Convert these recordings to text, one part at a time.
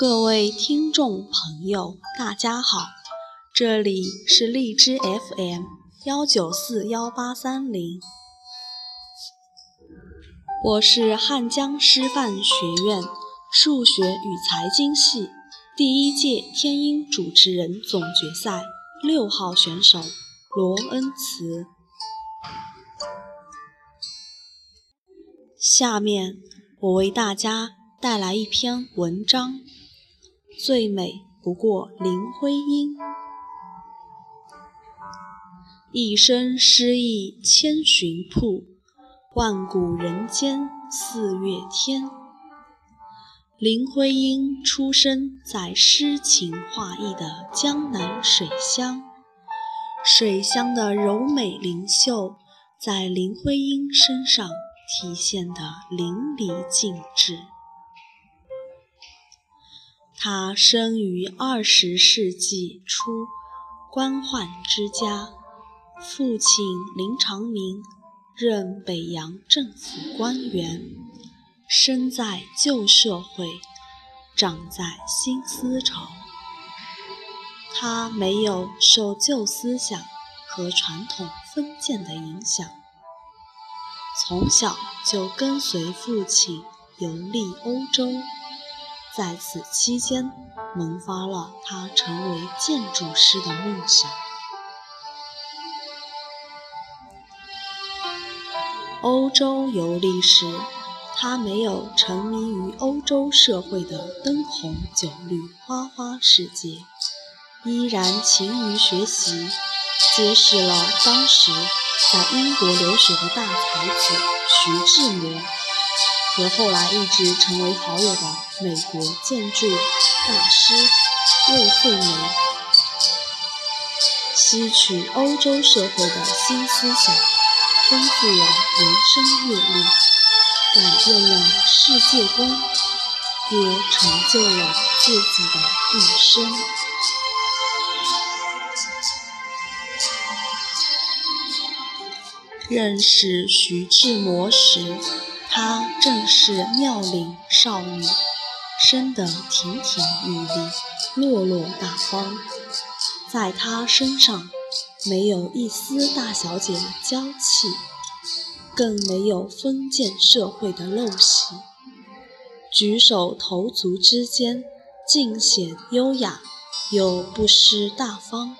各位听众朋友，大家好，这里是荔枝 FM 幺九四幺八三零，我是汉江师范学院数学与财经系第一届天音主持人总决赛六号选手罗恩慈。下面我为大家带来一篇文章。最美不过林徽因，一生诗意千寻瀑，万古人间四月天。林徽因出生在诗情画意的江南水乡，水乡的柔美灵秀，在林徽因身上体现得淋漓尽致。他生于二十世纪初官宦之家，父亲林长民任北洋政府官员，生在旧社会，长在新思潮。他没有受旧思想和传统封建的影响，从小就跟随父亲游历欧洲。在此期间，萌发了他成为建筑师的梦想。欧洲游历时，他没有沉迷于欧洲社会的灯红酒绿、花花世界，依然勤于学习，结识了当时在英国留学的大才子徐志摩。和后来一直成为好友的美国建筑大师魏惠梅，吸取欧洲社会的新思想，丰富了人生阅历，改变了世界观，也成就了自己的一生。认识徐志摩时。她正是妙龄少女，生得亭亭玉立，落落大方。在她身上，没有一丝大小姐的娇气，更没有封建社会的陋习。举手投足之间，尽显优雅，又不失大方。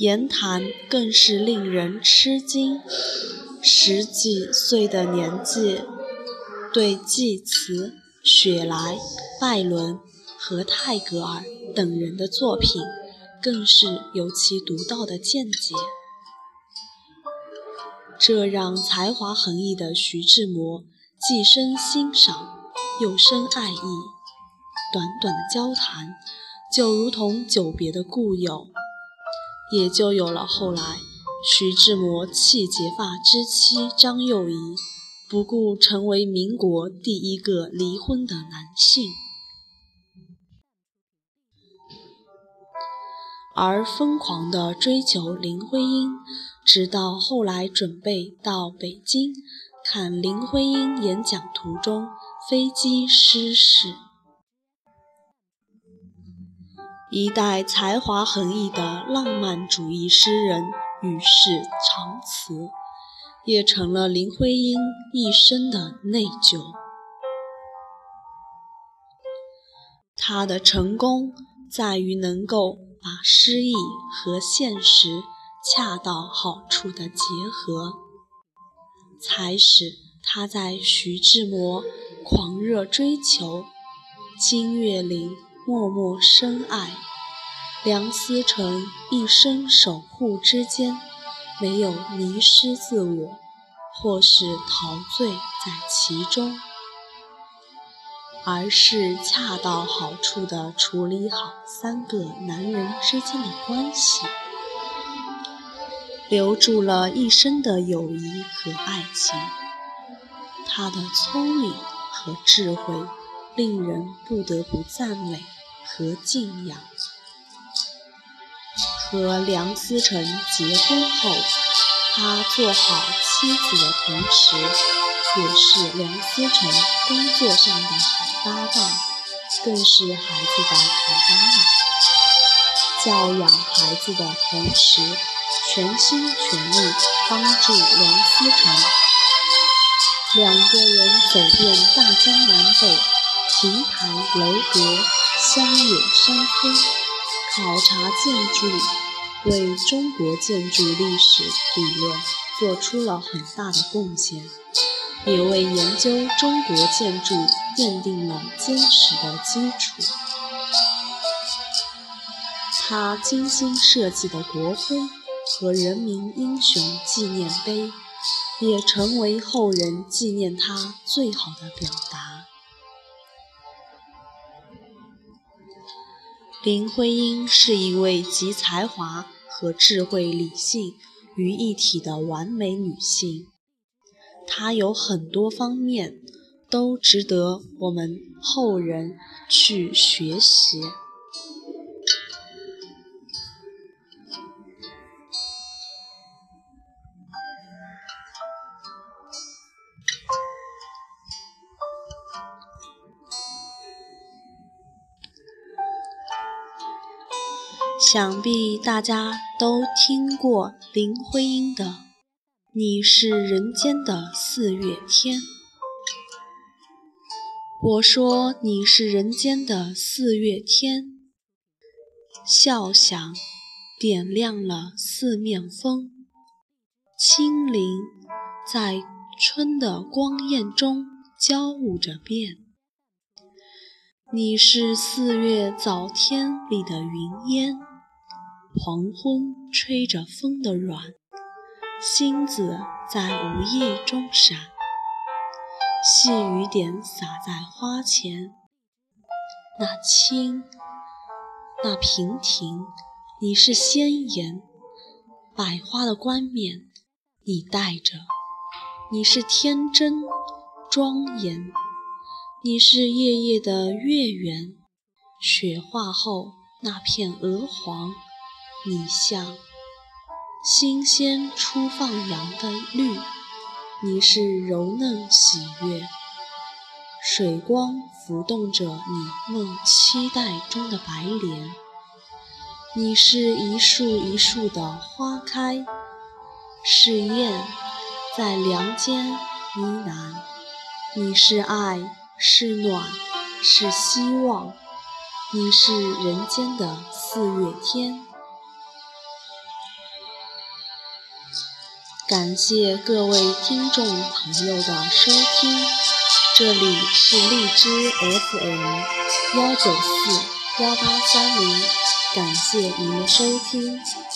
言谈更是令人吃惊，十几岁的年纪，对济慈、雪莱、拜伦和泰戈尔等人的作品，更是有其独到的见解。这让才华横溢的徐志摩既生欣赏，又生爱意。短短的交谈，就如同久别的故友。也就有了后来，徐志摩弃结发之妻张幼仪，不顾成为民国第一个离婚的男性。而疯狂地追求林徽因，直到后来准备到北京看林徽因演讲途中飞机失事。一代才华横溢的浪漫主义诗人与世长辞，也成了林徽因一生的内疚。他的成功在于能够把诗意和现实恰到好处的结合，才使他在徐志摩狂热追求，金岳霖。默默深爱，梁思成一生守护之间，没有迷失自我，或是陶醉在其中，而是恰到好处地处理好三个男人之间的关系，留住了一生的友谊和爱情。他的聪明和智慧，令人不得不赞美。和敬仰。和梁思成结婚后，他做好妻子的同时，也是梁思成工作上的好搭档，更是孩子的好妈妈。教养孩子的同时，全心全意帮助梁思成。两个人走遍大江南北，亭台楼阁，乡野山村，考察建筑，为中国建筑历史理论做出了很大的贡献，也为研究中国建筑奠定了坚实的基础。他精心设计的国徽和人民英雄纪念碑，也成为后人纪念他最好的表达。林徽因是一位集才华和智慧、理性于一体的完美女性，她有很多方面都值得我们后人去学习。想必大家都听过林徽因的《你是人间的四月天》。我说你是人间的四月天，笑响点亮了四面风，清灵在春的光艳中交舞着变。你是四月早天里的云烟。黄昏吹着风的软，星子在无意中闪，细雨点洒在花前。那清，那娉婷，你是鲜艳，百花的冠冕你戴着，你是天真庄严，你是夜夜的月圆，雪化后那片鹅黄。你像新鲜初放芽的绿，你是柔嫩喜悦，水光浮动着你梦期待中的白莲。你是一树一树的花开，是燕在梁间呢喃。你是爱，是暖，是希望，你是人间的四月天。感谢各位听众朋友的收听，这里是荔枝 FM 幺九四幺八三零，感谢您的收听。